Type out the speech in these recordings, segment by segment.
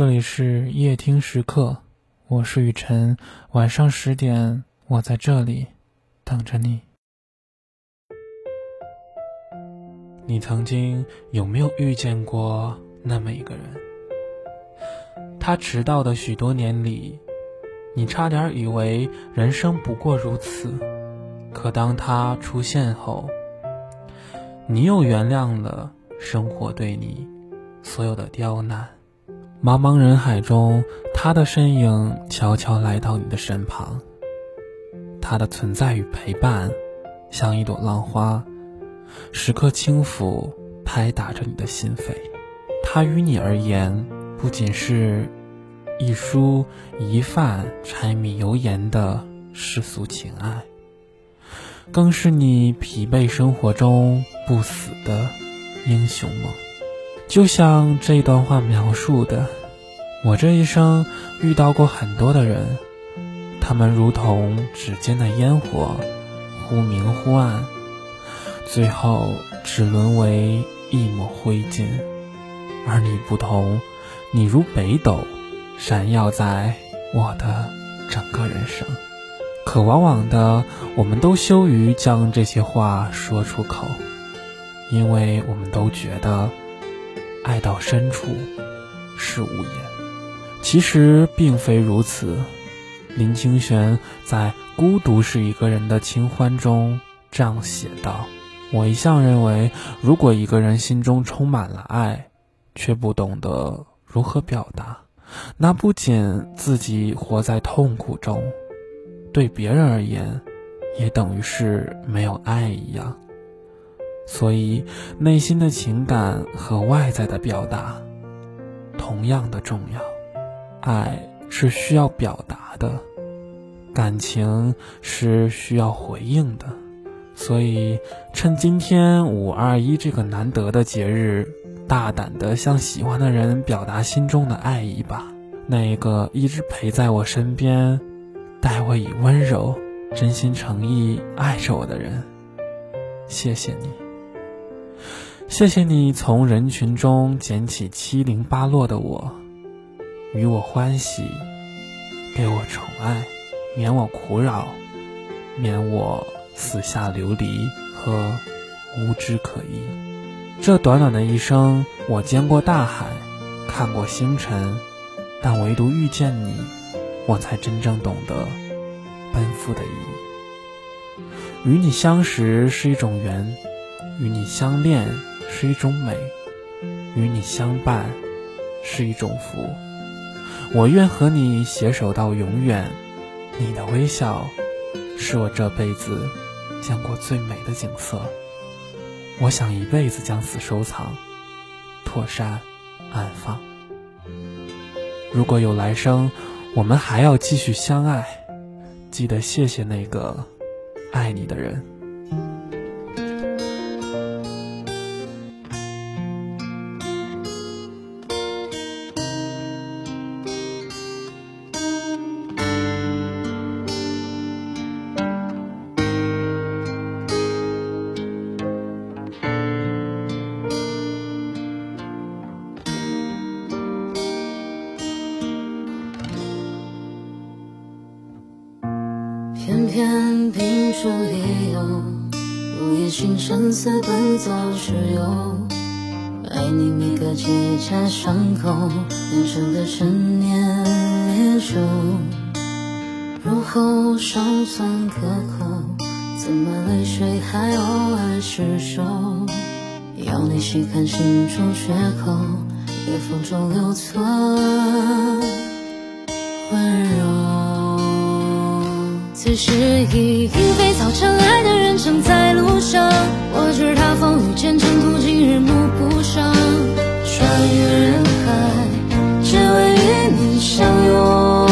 这里是夜听时刻，我是雨晨。晚上十点，我在这里等着你。你曾经有没有遇见过那么一个人？他迟到的许多年里，你差点以为人生不过如此。可当他出现后，你又原谅了生活对你所有的刁难。茫茫人海中，他的身影悄悄来到你的身旁。他的存在与陪伴，像一朵浪花，时刻轻抚、拍打着你的心扉。他于你而言，不仅是一蔬一饭、柴米油盐的世俗情爱，更是你疲惫生活中不死的英雄梦。就像这一段话描述的，我这一生遇到过很多的人，他们如同指尖的烟火，忽明忽暗，最后只沦为一抹灰烬。而你不同，你如北斗，闪耀在我的整个人生。可往往的，我们都羞于将这些话说出口，因为我们都觉得。爱到深处是无言，其实并非如此。林清玄在《孤独是一个人的清欢》中这样写道：“我一向认为，如果一个人心中充满了爱，却不懂得如何表达，那不仅自己活在痛苦中，对别人而言，也等于是没有爱一样。”所以，内心的情感和外在的表达同样的重要。爱是需要表达的，感情是需要回应的。所以，趁今天五二一这个难得的节日，大胆的向喜欢的人表达心中的爱意吧。那个一直陪在我身边，待我以温柔、真心诚意爱着我的人，谢谢你。谢谢你从人群中捡起七零八落的我，与我欢喜，给我宠爱，免我苦扰，免我四下流离和无枝可依。这短短的一生，我见过大海，看过星辰，但唯独遇见你，我才真正懂得奔赴的意义。与你相识是一种缘，与你相恋。是一种美，与你相伴是一种福。我愿和你携手到永远。你的微笑是我这辈子见过最美的景色。我想一辈子将此收藏、妥善安放。如果有来生，我们还要继续相爱。记得谢谢那个爱你的人。偏偏凭着理由，午夜星辰似奔走之友。爱你每个结痂伤口，酿成的陈年烈酒，入喉尚算可口，怎么泪水还偶尔失守？要你细看心中缺口，裂缝中留存温柔。此时已莺飞草长，爱的人正在路上。我知他风雨兼程途，经日暮不赏。穿越人海，只为与你相拥。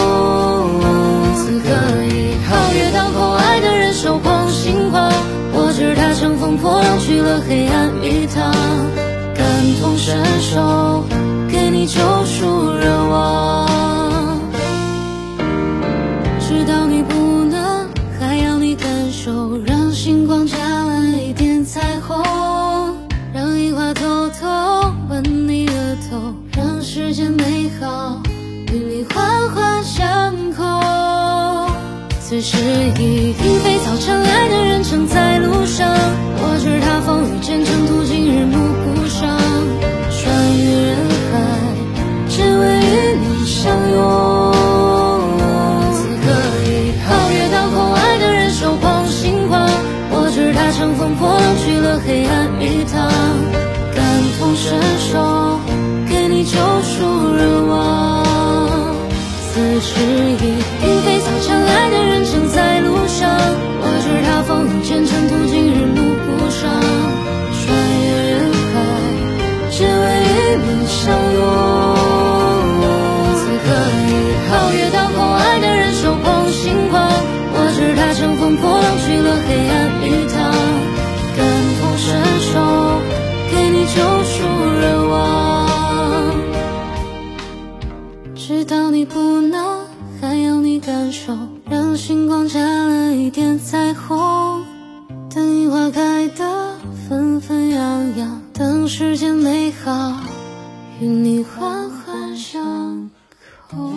此刻已皓月当空，爱的人手捧星光。我知他乘风破浪去了黑暗一趟，感同身受，给你救赎热望。让世间美，好，与你环环相扣。此时已莺飞草长，爱的人正在路上。我知他风雨兼程途，经日暮不赏。穿越人海，只为与你相拥。此刻已皓月当空，爱的人手捧星光。我知他乘风破浪去了黑暗一趟，感同身受，你救赎热望。此时已莺飞草长，爱的人正在知道你不能，还要你感受，让星光加了一点彩虹。等樱花开得纷纷扬扬，等世间美好与你环环相扣。